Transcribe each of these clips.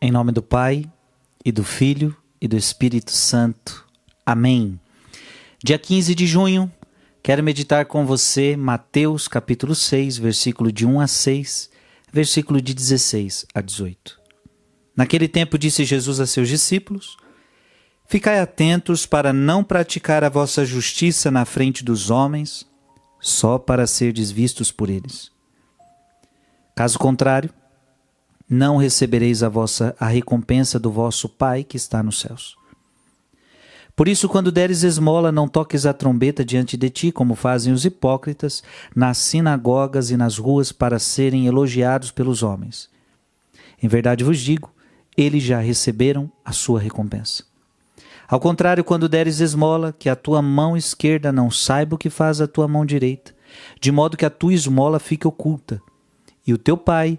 Em nome do Pai, e do Filho, e do Espírito Santo. Amém. Dia 15 de junho, quero meditar com você Mateus capítulo 6, versículo de 1 a 6, versículo de 16 a 18. Naquele tempo disse Jesus a seus discípulos: Ficai atentos para não praticar a vossa justiça na frente dos homens, só para serdes vistos por eles. Caso contrário, não recebereis a vossa a recompensa do vosso Pai que está nos céus. Por isso, quando deres esmola, não toques a trombeta diante de ti, como fazem os hipócritas nas sinagogas e nas ruas para serem elogiados pelos homens. Em verdade vos digo, eles já receberam a sua recompensa. Ao contrário, quando deres esmola, que a tua mão esquerda não saiba o que faz a tua mão direita, de modo que a tua esmola fique oculta, e o teu pai,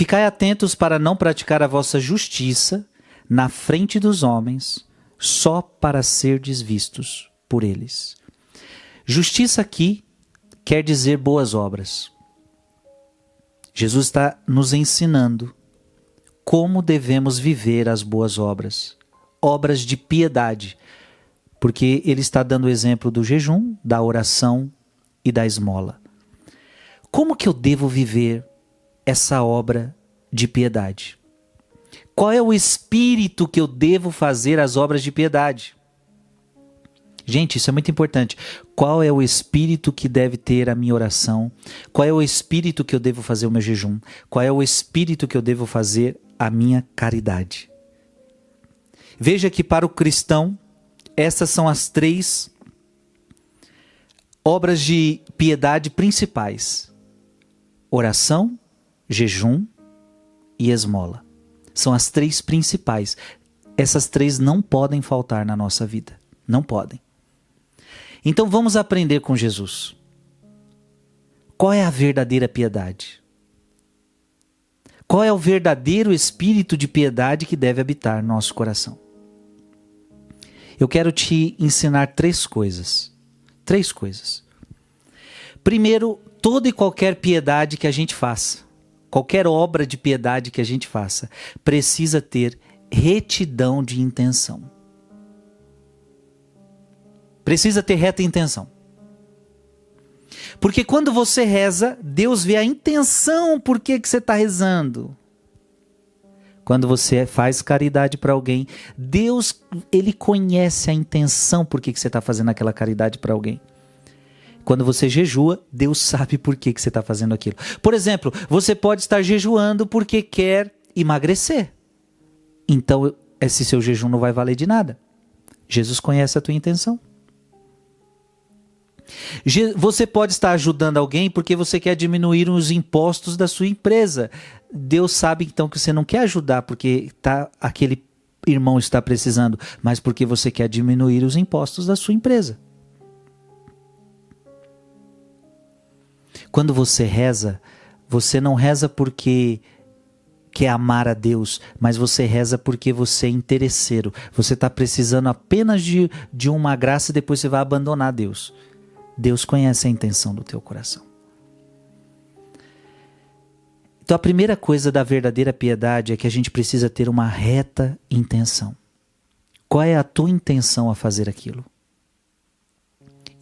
Ficai atentos para não praticar a vossa justiça na frente dos homens, só para serdes vistos por eles. Justiça aqui quer dizer boas obras. Jesus está nos ensinando como devemos viver as boas obras, obras de piedade, porque ele está dando o exemplo do jejum, da oração e da esmola. Como que eu devo viver essa obra de piedade? Qual é o espírito que eu devo fazer as obras de piedade? Gente, isso é muito importante. Qual é o espírito que deve ter a minha oração? Qual é o espírito que eu devo fazer o meu jejum? Qual é o espírito que eu devo fazer a minha caridade? Veja que para o cristão, essas são as três obras de piedade principais: oração, jejum e esmola. São as três principais. Essas três não podem faltar na nossa vida. Não podem. Então vamos aprender com Jesus. Qual é a verdadeira piedade? Qual é o verdadeiro espírito de piedade que deve habitar nosso coração? Eu quero te ensinar três coisas. Três coisas. Primeiro, toda e qualquer piedade que a gente faça qualquer obra de piedade que a gente faça, precisa ter retidão de intenção. Precisa ter reta intenção. Porque quando você reza, Deus vê a intenção por que, que você está rezando. Quando você faz caridade para alguém, Deus ele conhece a intenção por que, que você está fazendo aquela caridade para alguém. Quando você jejua, Deus sabe por que, que você está fazendo aquilo. Por exemplo, você pode estar jejuando porque quer emagrecer. Então, esse seu jejum não vai valer de nada. Jesus conhece a tua intenção. Você pode estar ajudando alguém porque você quer diminuir os impostos da sua empresa. Deus sabe então que você não quer ajudar porque tá, aquele irmão está precisando, mas porque você quer diminuir os impostos da sua empresa. Quando você reza, você não reza porque quer amar a Deus, mas você reza porque você é interesseiro. Você está precisando apenas de, de uma graça e depois você vai abandonar Deus. Deus conhece a intenção do teu coração. Então a primeira coisa da verdadeira piedade é que a gente precisa ter uma reta intenção. Qual é a tua intenção a fazer aquilo?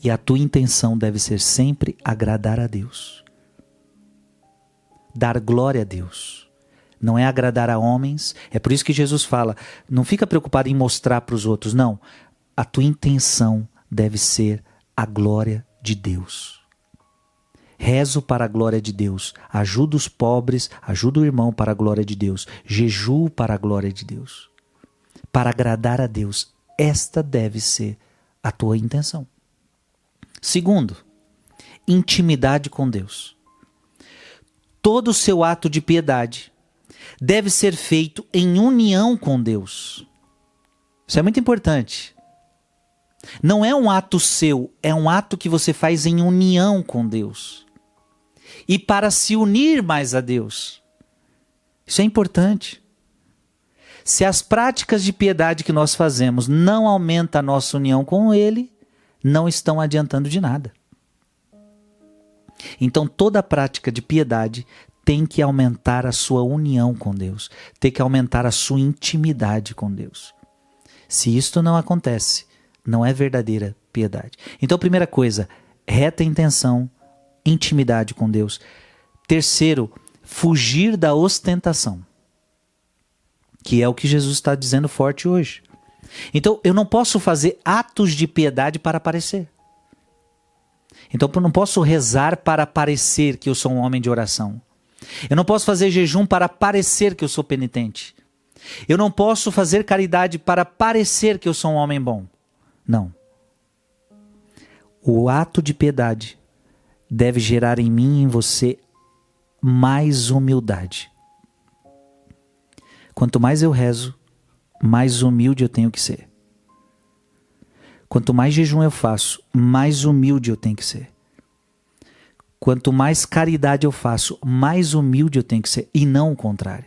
E a tua intenção deve ser sempre agradar a Deus, dar glória a Deus, não é agradar a homens. É por isso que Jesus fala: não fica preocupado em mostrar para os outros, não. A tua intenção deve ser a glória de Deus. Rezo para a glória de Deus, ajudo os pobres, ajudo o irmão para a glória de Deus, jejuo para a glória de Deus. Para agradar a Deus, esta deve ser a tua intenção. Segundo, intimidade com Deus. Todo o seu ato de piedade deve ser feito em união com Deus. Isso é muito importante. Não é um ato seu, é um ato que você faz em união com Deus. E para se unir mais a Deus. Isso é importante. Se as práticas de piedade que nós fazemos não aumentam a nossa união com Ele, não estão adiantando de nada. Então toda prática de piedade tem que aumentar a sua união com Deus, tem que aumentar a sua intimidade com Deus. Se isto não acontece, não é verdadeira piedade. Então, primeira coisa, reta intenção, intimidade com Deus. Terceiro, fugir da ostentação, que é o que Jesus está dizendo forte hoje. Então, eu não posso fazer atos de piedade para aparecer. Então, eu não posso rezar para parecer que eu sou um homem de oração. Eu não posso fazer jejum para parecer que eu sou penitente. Eu não posso fazer caridade para parecer que eu sou um homem bom. Não. O ato de piedade deve gerar em mim e em você mais humildade. Quanto mais eu rezo, mais humilde eu tenho que ser. Quanto mais jejum eu faço, mais humilde eu tenho que ser. Quanto mais caridade eu faço, mais humilde eu tenho que ser, e não o contrário.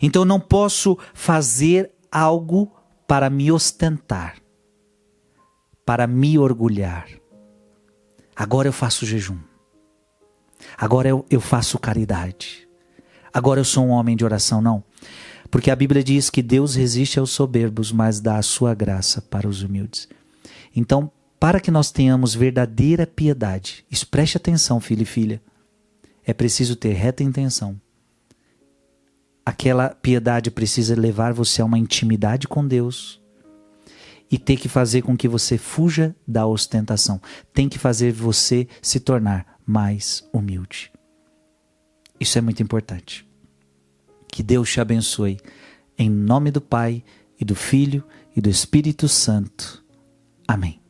Então eu não posso fazer algo para me ostentar, para me orgulhar. Agora eu faço jejum. Agora eu, eu faço caridade. Agora eu sou um homem de oração. Não. Porque a Bíblia diz que Deus resiste aos soberbos, mas dá a sua graça para os humildes. Então, para que nós tenhamos verdadeira piedade, preste atenção, filho e filha, é preciso ter reta intenção. Aquela piedade precisa levar você a uma intimidade com Deus e ter que fazer com que você fuja da ostentação. Tem que fazer você se tornar mais humilde. Isso é muito importante. Que Deus te abençoe. Em nome do Pai, e do Filho, e do Espírito Santo. Amém.